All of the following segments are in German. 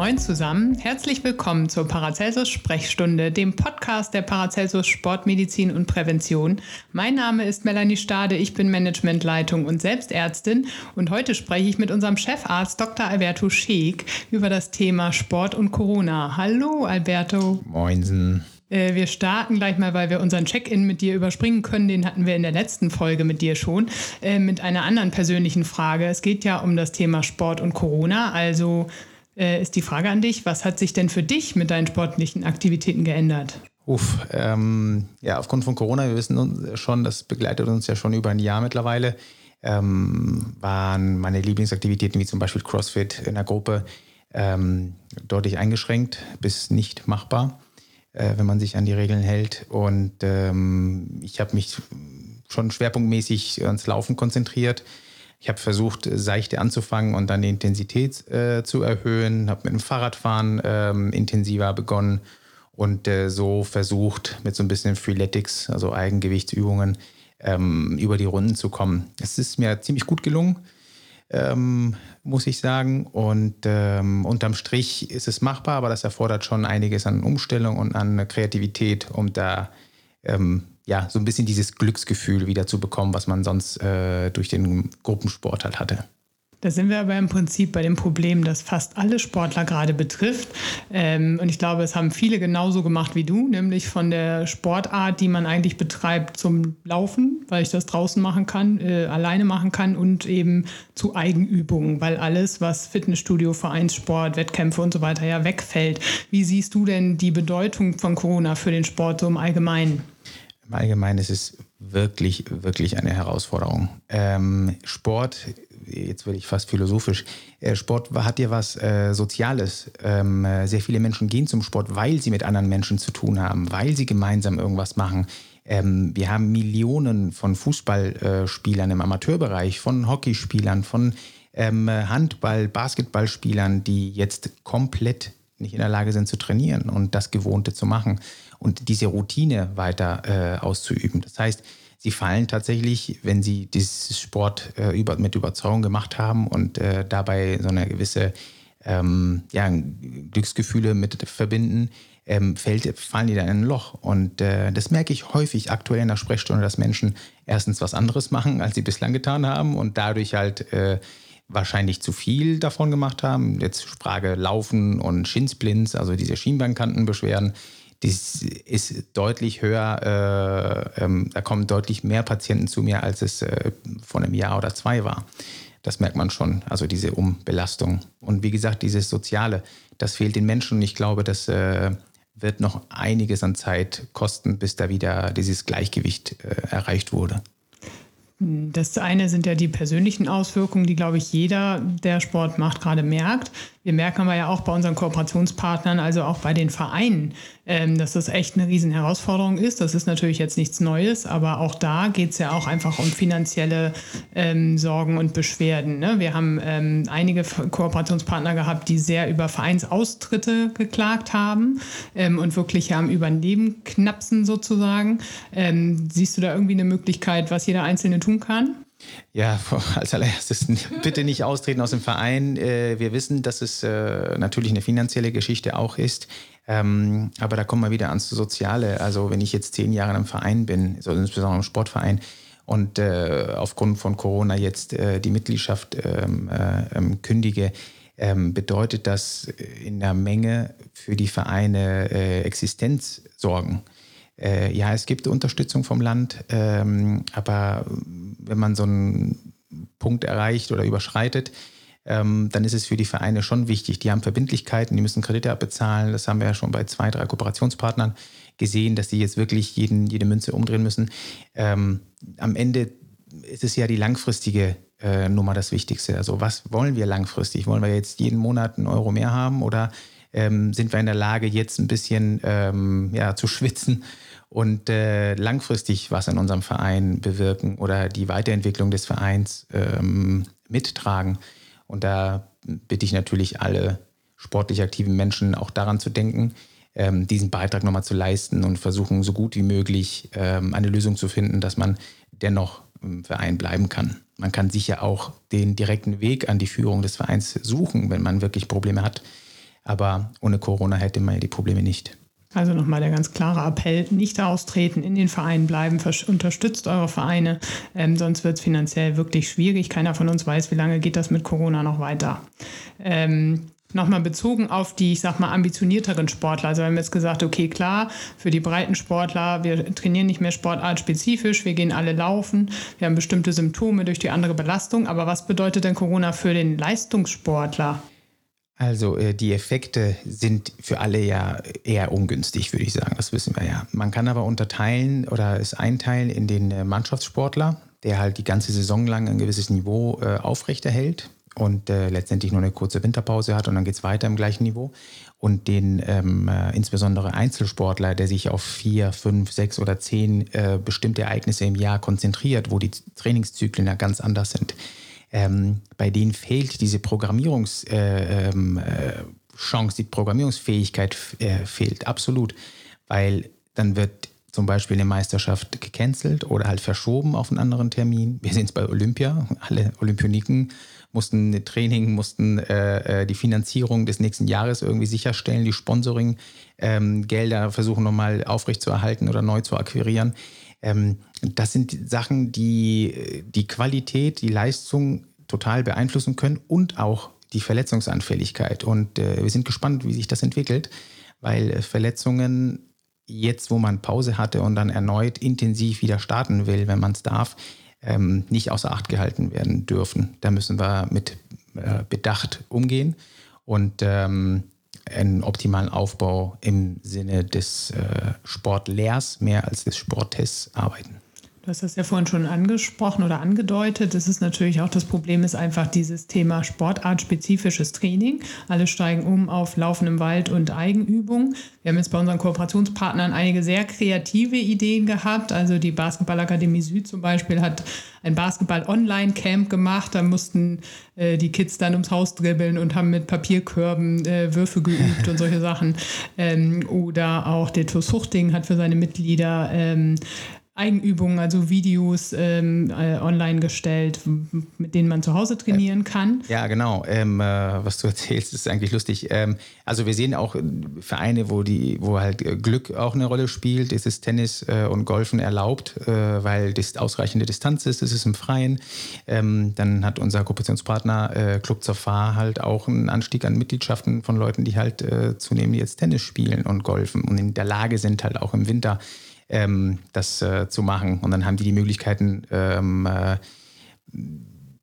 Moin zusammen, herzlich willkommen zur Paracelsus Sprechstunde, dem Podcast der Paracelsus Sportmedizin und Prävention. Mein Name ist Melanie Stade, ich bin Managementleitung und Selbstärztin und heute spreche ich mit unserem Chefarzt Dr. Alberto Scheek über das Thema Sport und Corona. Hallo Alberto. Moinsen. Äh, wir starten gleich mal, weil wir unseren Check-in mit dir überspringen können. Den hatten wir in der letzten Folge mit dir schon. Äh, mit einer anderen persönlichen Frage. Es geht ja um das Thema Sport und Corona. Also äh, ist die Frage an dich, was hat sich denn für dich mit deinen sportlichen Aktivitäten geändert? Uff, ähm, ja, aufgrund von Corona, wir wissen schon, das begleitet uns ja schon über ein Jahr mittlerweile, ähm, waren meine Lieblingsaktivitäten wie zum Beispiel CrossFit in der Gruppe ähm, deutlich eingeschränkt bis nicht machbar, äh, wenn man sich an die Regeln hält. Und ähm, ich habe mich schon schwerpunktmäßig ans Laufen konzentriert ich habe versucht, seichte anzufangen und dann die Intensität äh, zu erhöhen, habe mit dem Fahrradfahren ähm, intensiver begonnen und äh, so versucht, mit so ein bisschen Freeletics, also Eigengewichtsübungen, ähm, über die Runden zu kommen. Es ist mir ziemlich gut gelungen, ähm, muss ich sagen. Und ähm, unterm Strich ist es machbar, aber das erfordert schon einiges an Umstellung und an Kreativität, um da ähm, ja, so ein bisschen dieses Glücksgefühl wieder zu bekommen, was man sonst äh, durch den Gruppensport halt hatte. Da sind wir aber im Prinzip bei dem Problem, das fast alle Sportler gerade betrifft. Ähm, und ich glaube, es haben viele genauso gemacht wie du, nämlich von der Sportart, die man eigentlich betreibt, zum Laufen, weil ich das draußen machen kann, äh, alleine machen kann und eben zu Eigenübungen, weil alles, was Fitnessstudio, Vereinssport, Wettkämpfe und so weiter ja wegfällt. Wie siehst du denn die Bedeutung von Corona für den Sport so im Allgemeinen? Im Allgemeinen ist es wirklich, wirklich eine Herausforderung. Ähm, Sport, jetzt werde ich fast philosophisch, äh, Sport hat ja was äh, Soziales. Ähm, äh, sehr viele Menschen gehen zum Sport, weil sie mit anderen Menschen zu tun haben, weil sie gemeinsam irgendwas machen. Ähm, wir haben Millionen von Fußballspielern im Amateurbereich, von Hockeyspielern, von ähm, Handball-, Basketballspielern, die jetzt komplett nicht in der Lage sind zu trainieren und das Gewohnte zu machen und diese Routine weiter äh, auszuüben. Das heißt, sie fallen tatsächlich, wenn sie dieses Sport äh, über, mit Überzeugung gemacht haben und äh, dabei so eine gewisse ähm, ja, Glücksgefühle mit verbinden, ähm, fällt, fallen die dann in ein Loch. Und äh, das merke ich häufig aktuell in der Sprechstunde, dass Menschen erstens was anderes machen, als sie bislang getan haben und dadurch halt äh, wahrscheinlich zu viel davon gemacht haben. Jetzt Frage Laufen und Schinsblinds, also diese Schienbeinkantenbeschwerden das ist deutlich höher, äh, ähm, da kommen deutlich mehr Patienten zu mir, als es äh, vor einem Jahr oder zwei war. Das merkt man schon, also diese Umbelastung. Und wie gesagt, dieses Soziale, das fehlt den Menschen und ich glaube, das äh, wird noch einiges an Zeit kosten, bis da wieder dieses Gleichgewicht äh, erreicht wurde. Das eine sind ja die persönlichen Auswirkungen, die, glaube ich, jeder, der Sport macht, gerade merkt. Wir merken aber ja auch bei unseren Kooperationspartnern, also auch bei den Vereinen, ähm, dass das echt eine riesen Herausforderung ist. Das ist natürlich jetzt nichts Neues, aber auch da geht es ja auch einfach um finanzielle ähm, Sorgen und Beschwerden. Ne? Wir haben ähm, einige Kooperationspartner gehabt, die sehr über Vereinsaustritte geklagt haben ähm, und wirklich am Überleben knapsen sozusagen. Ähm, siehst du da irgendwie eine Möglichkeit, was jeder Einzelne tun kann? Ja, als allererstes bitte nicht austreten aus dem Verein. Äh, wir wissen, dass es äh, natürlich eine finanzielle Geschichte auch ist. Ähm, aber da kommen wir wieder ans Soziale. Also wenn ich jetzt zehn Jahre im Verein bin, insbesondere im Sportverein, und äh, aufgrund von Corona jetzt die Mitgliedschaft ähm, ähm, kündige, bedeutet das in der Menge für die Vereine Existenzsorgen. Äh, ja, es gibt Unterstützung vom Land, ähm, aber wenn man so einen Punkt erreicht oder überschreitet, ähm, dann ist es für die Vereine schon wichtig. Die haben Verbindlichkeiten, die müssen Kredite abbezahlen. Das haben wir ja schon bei zwei, drei Kooperationspartnern gesehen, dass die jetzt wirklich jeden, jede Münze umdrehen müssen. Ähm, am Ende ist es ja die langfristige äh, Nummer das Wichtigste. Also was wollen wir langfristig? Wollen wir jetzt jeden Monat einen Euro mehr haben oder ähm, sind wir in der Lage, jetzt ein bisschen ähm, ja, zu schwitzen und äh, langfristig was in unserem Verein bewirken oder die Weiterentwicklung des Vereins ähm, mittragen. Und da bitte ich natürlich alle sportlich aktiven Menschen auch daran zu denken, ähm, diesen Beitrag nochmal zu leisten und versuchen, so gut wie möglich ähm, eine Lösung zu finden, dass man dennoch im Verein bleiben kann. Man kann sicher auch den direkten Weg an die Führung des Vereins suchen, wenn man wirklich Probleme hat. Aber ohne Corona hätte man ja die Probleme nicht. Also nochmal der ganz klare Appell, nicht austreten, in den Vereinen bleiben, unterstützt eure Vereine, ähm, sonst wird es finanziell wirklich schwierig. Keiner von uns weiß, wie lange geht das mit Corona noch weiter. Ähm, Nochmal bezogen auf die, ich sag mal, ambitionierteren Sportler. Also wir haben jetzt gesagt, okay, klar, für die breiten Sportler, wir trainieren nicht mehr sportartspezifisch, wir gehen alle laufen, wir haben bestimmte Symptome durch die andere Belastung. Aber was bedeutet denn Corona für den Leistungssportler? Also äh, die Effekte sind für alle ja eher ungünstig, würde ich sagen. Das wissen wir ja. Man kann aber unterteilen oder es einteilen in den äh, Mannschaftssportler, der halt die ganze Saison lang ein gewisses Niveau äh, aufrechterhält und letztendlich nur eine kurze Winterpause hat und dann geht es weiter im gleichen Niveau. Und den ähm, äh, insbesondere Einzelsportler, der sich auf vier, fünf, sechs oder zehn bestimmte Ereignisse im Jahr konzentriert, wo die Trainingszyklen ja ganz anders sind ähm, bei denen fehlt diese Programmierungschance, äh, ähm, äh, die Programmierungsfähigkeit äh, fehlt, absolut. Weil dann wird zum Beispiel eine Meisterschaft gecancelt oder halt verschoben auf einen anderen Termin. Wir sehen es bei Olympia. Alle Olympioniken mussten Training, mussten äh, äh, die Finanzierung des nächsten Jahres irgendwie sicherstellen, die Sponsoring-Gelder ähm, versuchen nochmal aufrechtzuerhalten oder neu zu akquirieren. Ähm, das sind Sachen, die die Qualität, die Leistung total beeinflussen können und auch die Verletzungsanfälligkeit. Und äh, wir sind gespannt, wie sich das entwickelt, weil Verletzungen jetzt, wo man Pause hatte und dann erneut intensiv wieder starten will, wenn man es darf, ähm, nicht außer Acht gehalten werden dürfen. Da müssen wir mit äh, Bedacht umgehen und ähm, einen optimalen Aufbau im Sinne des äh, Sportlehrs mehr als des Sporttests arbeiten. Du hast das ja vorhin schon angesprochen oder angedeutet. Das ist natürlich auch das Problem, ist einfach dieses Thema sportartspezifisches Training. Alle steigen um auf Laufen im Wald und Eigenübung. Wir haben jetzt bei unseren Kooperationspartnern einige sehr kreative Ideen gehabt. Also die Basketballakademie Süd zum Beispiel hat ein Basketball-Online-Camp gemacht. Da mussten äh, die Kids dann ums Haus dribbeln und haben mit Papierkörben äh, Würfe geübt und solche Sachen. Ähm, oder auch der TuS Huchting hat für seine Mitglieder ähm, Eigenübungen, also Videos ähm, äh, online gestellt, mit denen man zu Hause trainieren kann. Ja, genau. Ähm, äh, was du erzählst, ist eigentlich lustig. Ähm, also wir sehen auch Vereine, wo die, wo halt Glück auch eine Rolle spielt. Es ist Tennis äh, und Golfen erlaubt, äh, weil das ausreichende Distanz ist. Es ist im Freien. Ähm, dann hat unser Kooperationspartner äh, Club zur Fahr halt auch einen Anstieg an Mitgliedschaften von Leuten, die halt äh, zunehmend jetzt Tennis spielen und golfen und in der Lage sind halt auch im Winter ähm, das äh, zu machen. Und dann haben die die Möglichkeiten ähm, äh,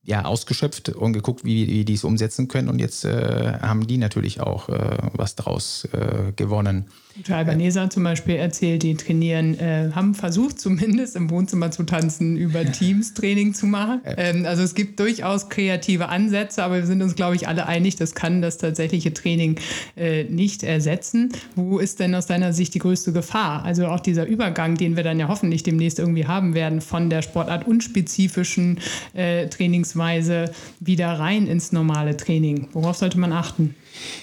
ja, ausgeschöpft und geguckt, wie, wie die es umsetzen können. Und jetzt äh, haben die natürlich auch äh, was daraus äh, gewonnen. Albanesa zum Beispiel erzählt, die trainieren, äh, haben versucht zumindest im Wohnzimmer zu tanzen, über Teams-Training zu machen. Ähm, also es gibt durchaus kreative Ansätze, aber wir sind uns, glaube ich, alle einig, das kann das tatsächliche Training äh, nicht ersetzen. Wo ist denn aus deiner Sicht die größte Gefahr? Also auch dieser Übergang, den wir dann ja hoffentlich demnächst irgendwie haben werden, von der Sportart unspezifischen äh, Trainingsweise wieder rein ins normale Training. Worauf sollte man achten?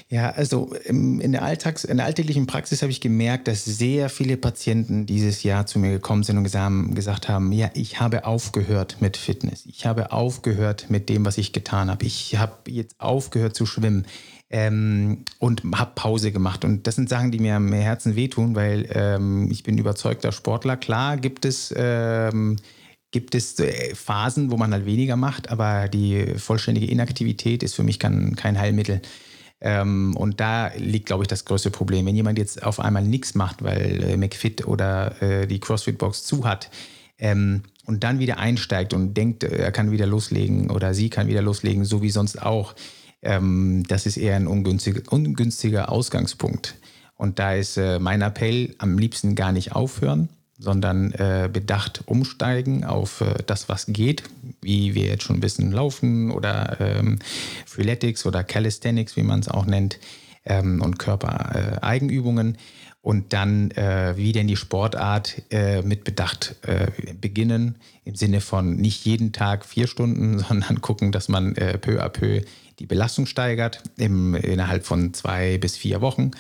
Ja, also in der, Alltags-, in der alltäglichen Praxis habe ich gemerkt, dass sehr viele Patienten dieses Jahr zu mir gekommen sind und gesagt haben, ja, ich habe aufgehört mit Fitness. Ich habe aufgehört mit dem, was ich getan habe. Ich habe jetzt aufgehört zu schwimmen ähm, und habe Pause gemacht. Und das sind Sachen, die mir am Herzen wehtun, weil ähm, ich bin überzeugter Sportler. Klar gibt es... Ähm, gibt es äh, Phasen, wo man halt weniger macht, aber die vollständige Inaktivität ist für mich kein, kein Heilmittel. Ähm, und da liegt, glaube ich, das größte Problem. Wenn jemand jetzt auf einmal nichts macht, weil äh, McFit oder äh, die CrossFit-Box zu hat, ähm, und dann wieder einsteigt und denkt, äh, er kann wieder loslegen oder sie kann wieder loslegen, so wie sonst auch, ähm, das ist eher ein ungünstiger, ungünstiger Ausgangspunkt. Und da ist äh, mein Appell, am liebsten gar nicht aufhören, sondern äh, bedacht umsteigen auf äh, das, was geht, wie wir jetzt schon wissen, Laufen oder ähm, Freeletics oder Calisthenics, wie man es auch nennt, ähm, und Körpereigenübungen. und dann äh, wie denn die Sportart äh, mit Bedacht äh, beginnen, im Sinne von nicht jeden Tag vier Stunden, sondern gucken, dass man äh, peu à peu die Belastung steigert im, innerhalb von zwei bis vier Wochen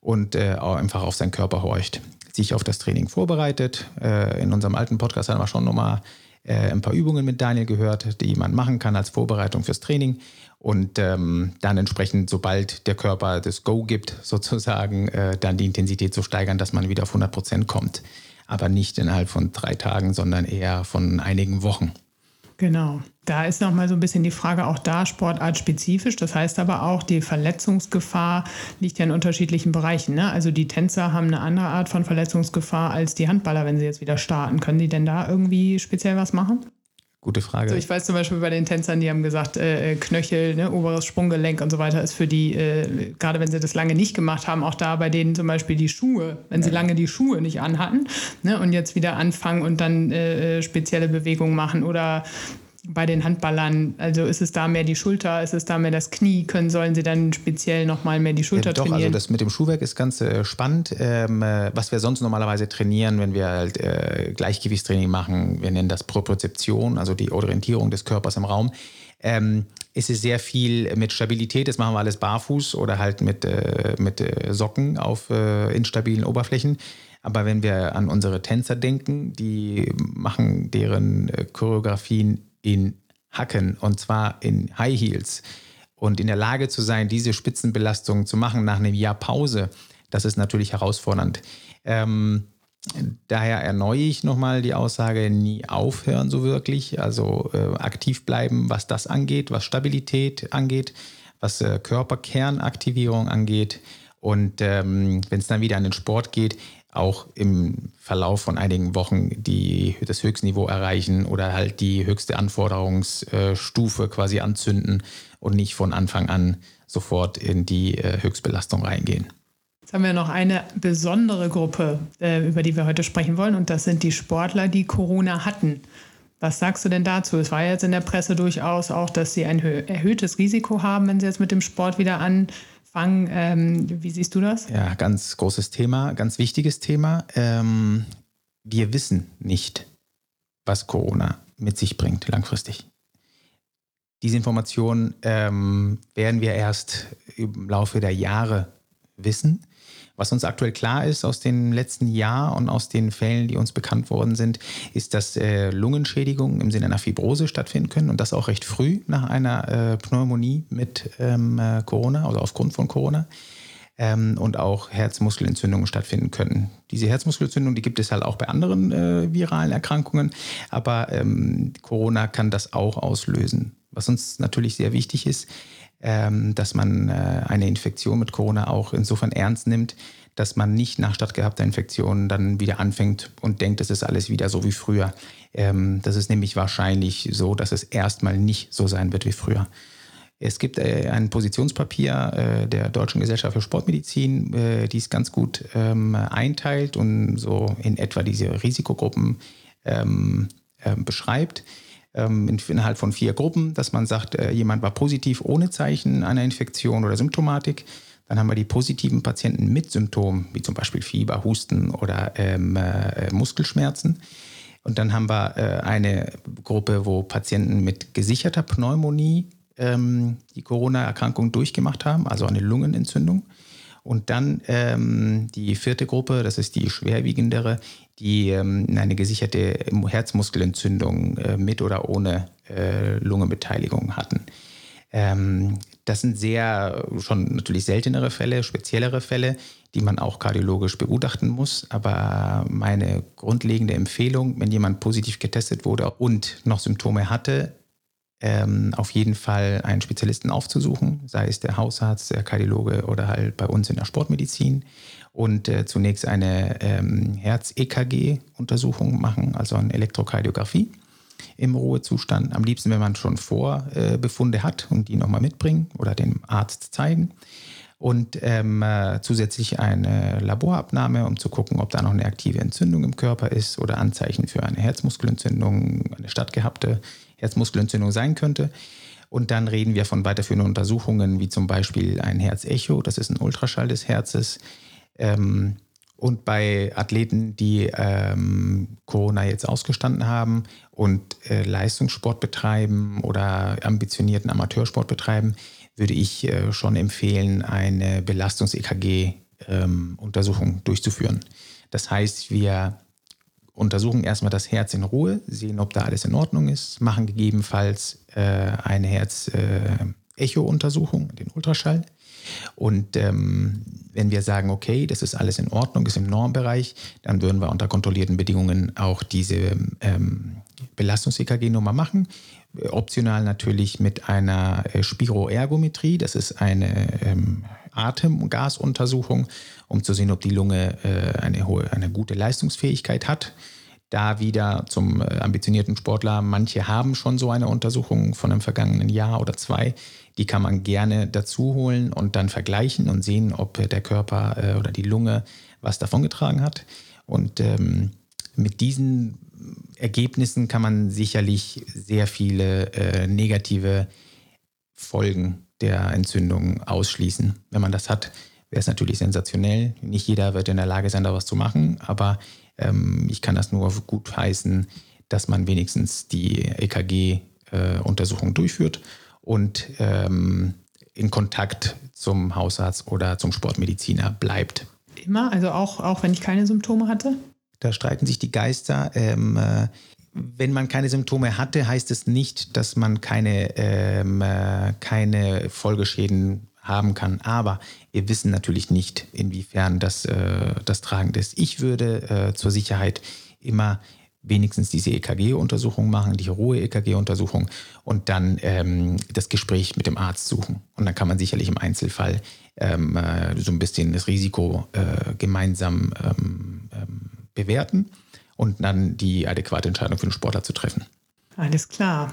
und äh, einfach auf seinen Körper horcht, sich auf das Training vorbereitet. Äh, in unserem alten Podcast haben wir schon nochmal ein paar Übungen mit Daniel gehört, die man machen kann als Vorbereitung fürs Training und ähm, dann entsprechend, sobald der Körper das Go gibt, sozusagen, äh, dann die Intensität so steigern, dass man wieder auf 100 Prozent kommt. Aber nicht innerhalb von drei Tagen, sondern eher von einigen Wochen. Genau. Da ist nochmal so ein bisschen die Frage auch da sportartspezifisch. Das heißt aber auch, die Verletzungsgefahr liegt ja in unterschiedlichen Bereichen. Ne? Also die Tänzer haben eine andere Art von Verletzungsgefahr als die Handballer, wenn sie jetzt wieder starten. Können die denn da irgendwie speziell was machen? Gute Frage. So, ich weiß zum Beispiel bei den Tänzern, die haben gesagt, äh, äh, Knöchel, ne, oberes Sprunggelenk und so weiter ist für die, äh, gerade wenn sie das lange nicht gemacht haben, auch da bei denen zum Beispiel die Schuhe, wenn sie lange die Schuhe nicht anhatten ne, und jetzt wieder anfangen und dann äh, äh spezielle Bewegungen machen oder bei den Handballern? Also ist es da mehr die Schulter, ist es da mehr das Knie? Können, sollen sie dann speziell nochmal mehr die Schulter ja, doch, trainieren? Also das mit dem Schuhwerk ist ganz äh, spannend. Ähm, äh, was wir sonst normalerweise trainieren, wenn wir halt äh, Gleichgewichtstraining machen, wir nennen das Propriozeption, also die Orientierung des Körpers im Raum. Ähm, ist es sehr viel mit Stabilität, das machen wir alles barfuß oder halt mit, äh, mit äh, Socken auf äh, instabilen Oberflächen. Aber wenn wir an unsere Tänzer denken, die machen deren Choreografien in Hacken und zwar in High Heels und in der Lage zu sein, diese Spitzenbelastung zu machen nach einem Jahr Pause, das ist natürlich herausfordernd. Ähm, daher erneue ich nochmal die Aussage, nie aufhören so wirklich, also äh, aktiv bleiben, was das angeht, was Stabilität angeht, was äh, Körperkernaktivierung angeht. Und ähm, wenn es dann wieder an den Sport geht, auch im Verlauf von einigen Wochen die, das Höchstniveau erreichen oder halt die höchste Anforderungsstufe quasi anzünden und nicht von Anfang an sofort in die äh, Höchstbelastung reingehen. Jetzt haben wir noch eine besondere Gruppe, äh, über die wir heute sprechen wollen, und das sind die Sportler, die Corona hatten. Was sagst du denn dazu? Es war jetzt in der Presse durchaus auch, dass sie ein erhöhtes Risiko haben, wenn sie jetzt mit dem Sport wieder an Fang, ähm, wie siehst du das? Ja, ganz großes Thema, ganz wichtiges Thema. Ähm, wir wissen nicht, was Corona mit sich bringt langfristig. Diese Informationen ähm, werden wir erst im Laufe der Jahre wissen. Was uns aktuell klar ist aus dem letzten Jahr und aus den Fällen, die uns bekannt worden sind, ist, dass äh, Lungenschädigungen im Sinne einer Fibrose stattfinden können und das auch recht früh nach einer äh, Pneumonie mit ähm, äh, Corona, also aufgrund von Corona. Ähm, und auch Herzmuskelentzündungen stattfinden können. Diese Herzmuskelentzündung, die gibt es halt auch bei anderen äh, viralen Erkrankungen, aber ähm, Corona kann das auch auslösen. Was uns natürlich sehr wichtig ist, dass man äh, eine Infektion mit Corona auch insofern ernst nimmt, dass man nicht nach stattgehabter Infektion dann wieder anfängt und denkt, es ist alles wieder so wie früher. Ähm, das ist nämlich wahrscheinlich so, dass es erstmal nicht so sein wird wie früher. Es gibt äh, ein Positionspapier äh, der Deutschen Gesellschaft für Sportmedizin, die es ganz gut ähm, einteilt und so in etwa diese Risikogruppen ähm, beschreibt ähm, innerhalb von vier Gruppen, dass man sagt, äh, jemand war positiv ohne Zeichen einer Infektion oder Symptomatik. Dann haben wir die positiven Patienten mit Symptomen, wie zum Beispiel Fieber, Husten oder ähm, äh, Muskelschmerzen. Und dann haben wir äh, eine Gruppe, wo Patienten mit gesicherter Pneumonie ähm, die Corona-Erkrankung durchgemacht haben, also eine Lungenentzündung. Und dann ähm, die vierte Gruppe, das ist die schwerwiegendere, die ähm, eine gesicherte Herzmuskelentzündung äh, mit oder ohne äh, Lungenbeteiligung hatten. Ähm, das sind sehr schon natürlich seltenere Fälle, speziellere Fälle, die man auch kardiologisch begutachten muss. Aber meine grundlegende Empfehlung, wenn jemand positiv getestet wurde und noch Symptome hatte, ähm, auf jeden Fall einen Spezialisten aufzusuchen, sei es der Hausarzt, der Kardiologe oder halt bei uns in der Sportmedizin und äh, zunächst eine ähm, Herz-EKG-Untersuchung machen, also eine Elektrokardiographie im Ruhezustand. Am liebsten, wenn man schon Vorbefunde äh, hat und die nochmal mitbringen oder dem Arzt zeigen. Und ähm, äh, zusätzlich eine Laborabnahme, um zu gucken, ob da noch eine aktive Entzündung im Körper ist oder Anzeichen für eine Herzmuskelentzündung, eine stattgehabte Herzmuskelentzündung sein könnte. Und dann reden wir von weiterführenden Untersuchungen, wie zum Beispiel ein Herzecho, das ist ein Ultraschall des Herzes, ähm, Und bei Athleten, die ähm, Corona jetzt ausgestanden haben und äh, Leistungssport betreiben oder ambitionierten Amateursport betreiben, würde ich äh, schon empfehlen, eine Belastungs-EKG-Untersuchung ähm, durchzuführen. Das heißt, wir untersuchen erstmal das Herz in Ruhe, sehen, ob da alles in Ordnung ist, machen gegebenenfalls äh, eine Herz-Echo-Untersuchung, äh, den Ultraschall. Und ähm, wenn wir sagen, okay, das ist alles in Ordnung, ist im Normbereich, dann würden wir unter kontrollierten Bedingungen auch diese ähm, Belastungs-EKG-Nummer machen. Optional natürlich mit einer äh, Spiroergometrie, das ist eine ähm, Atemgasuntersuchung, um zu sehen, ob die Lunge äh, eine, hohe, eine gute Leistungsfähigkeit hat. Da wieder zum äh, ambitionierten Sportler, manche haben schon so eine Untersuchung von einem vergangenen Jahr oder zwei. Die kann man gerne dazu holen und dann vergleichen und sehen, ob der Körper äh, oder die Lunge was davongetragen hat. Und ähm, mit diesen Ergebnissen kann man sicherlich sehr viele äh, negative Folgen der Entzündung ausschließen. Wenn man das hat, wäre es natürlich sensationell. Nicht jeder wird in der Lage sein, da was zu machen, aber ähm, ich kann das nur gut heißen, dass man wenigstens die EKG-Untersuchung äh, durchführt und ähm, in Kontakt zum Hausarzt oder zum Sportmediziner bleibt. Immer? Also auch, auch wenn ich keine Symptome hatte? Da streiten sich die Geister. Ähm, äh, wenn man keine Symptome hatte, heißt es nicht, dass man keine, ähm, äh, keine Folgeschäden haben kann. Aber wir wissen natürlich nicht, inwiefern das, äh, das tragend ist. Ich würde äh, zur Sicherheit immer wenigstens diese EKG-Untersuchung machen, die hohe EKG-Untersuchung und dann ähm, das Gespräch mit dem Arzt suchen. Und dann kann man sicherlich im Einzelfall ähm, äh, so ein bisschen das Risiko äh, gemeinsam ähm, ähm bewerten und dann die adäquate Entscheidung für den Sportler zu treffen. Alles klar.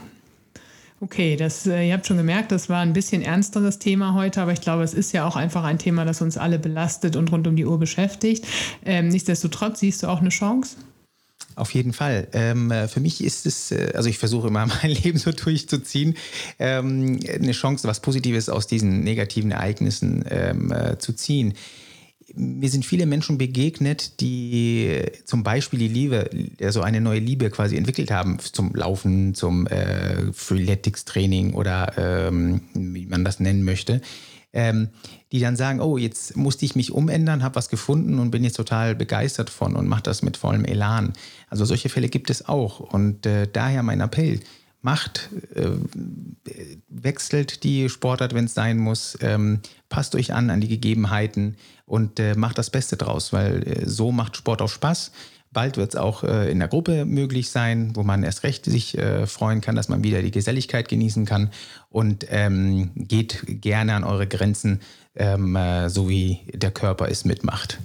Okay, das, äh, ihr habt schon gemerkt, das war ein bisschen ernsteres Thema heute, aber ich glaube, es ist ja auch einfach ein Thema, das uns alle belastet und rund um die Uhr beschäftigt. Ähm, nichtsdestotrotz siehst du auch eine Chance? Auf jeden Fall. Ähm, äh, für mich ist es, äh, also ich versuche immer mein Leben so durchzuziehen, ähm, eine Chance, was Positives aus diesen negativen Ereignissen ähm, äh, zu ziehen mir sind viele Menschen begegnet, die zum Beispiel die Liebe, also eine neue Liebe quasi entwickelt haben zum Laufen, zum äh, Freeletics-Training oder ähm, wie man das nennen möchte. Ähm, die dann sagen, oh, jetzt musste ich mich umändern, habe was gefunden und bin jetzt total begeistert von und mache das mit vollem Elan. Also solche Fälle gibt es auch. Und äh, daher mein Appell, macht, äh, wechselt die Sportart, wenn es sein muss, ähm, passt euch an an die Gegebenheiten und äh, macht das Beste draus, weil äh, so macht Sport auch Spaß. Bald wird es auch äh, in der Gruppe möglich sein, wo man erst recht sich äh, freuen kann, dass man wieder die Geselligkeit genießen kann und ähm, geht gerne an eure Grenzen, ähm, äh, so wie der Körper es mitmacht.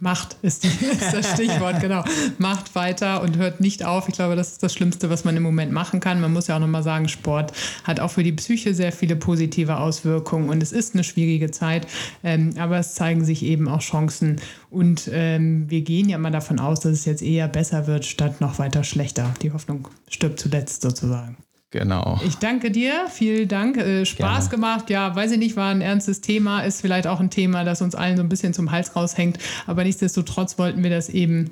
Macht ist, die, ist, das Stichwort, genau. Macht weiter und hört nicht auf. Ich glaube, das ist das Schlimmste, was man im Moment machen kann. Man muss ja auch nochmal sagen, Sport hat auch für die Psyche sehr viele positive Auswirkungen und es ist eine schwierige Zeit, ähm, aber es zeigen sich eben auch Chancen und ähm, wir gehen ja mal davon aus, dass es jetzt eher besser wird, statt noch weiter schlechter. Die Hoffnung stirbt zuletzt sozusagen. Genau. Ich danke dir, vielen Dank. Äh, Spaß Gerne. gemacht. Ja, weiß ich nicht, war ein ernstes Thema, ist vielleicht auch ein Thema, das uns allen so ein bisschen zum Hals raushängt. Aber nichtsdestotrotz wollten wir das eben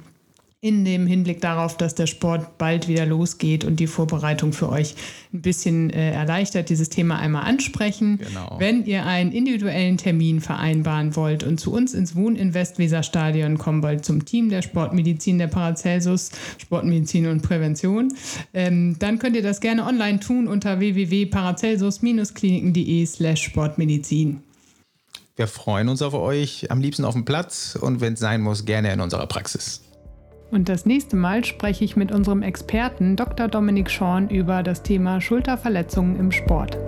in dem Hinblick darauf, dass der Sport bald wieder losgeht und die Vorbereitung für euch ein bisschen äh, erleichtert, dieses Thema einmal ansprechen. Genau. Wenn ihr einen individuellen Termin vereinbaren wollt und zu uns ins Wohninvest Weserstadion kommen wollt, zum Team der Sportmedizin der Paracelsus, Sportmedizin und Prävention, ähm, dann könnt ihr das gerne online tun unter www.paracelsus-kliniken.de slash Sportmedizin. Wir freuen uns auf euch, am liebsten auf dem Platz und wenn es sein muss, gerne in unserer Praxis. Und das nächste Mal spreche ich mit unserem Experten Dr. Dominik Schorn über das Thema Schulterverletzungen im Sport.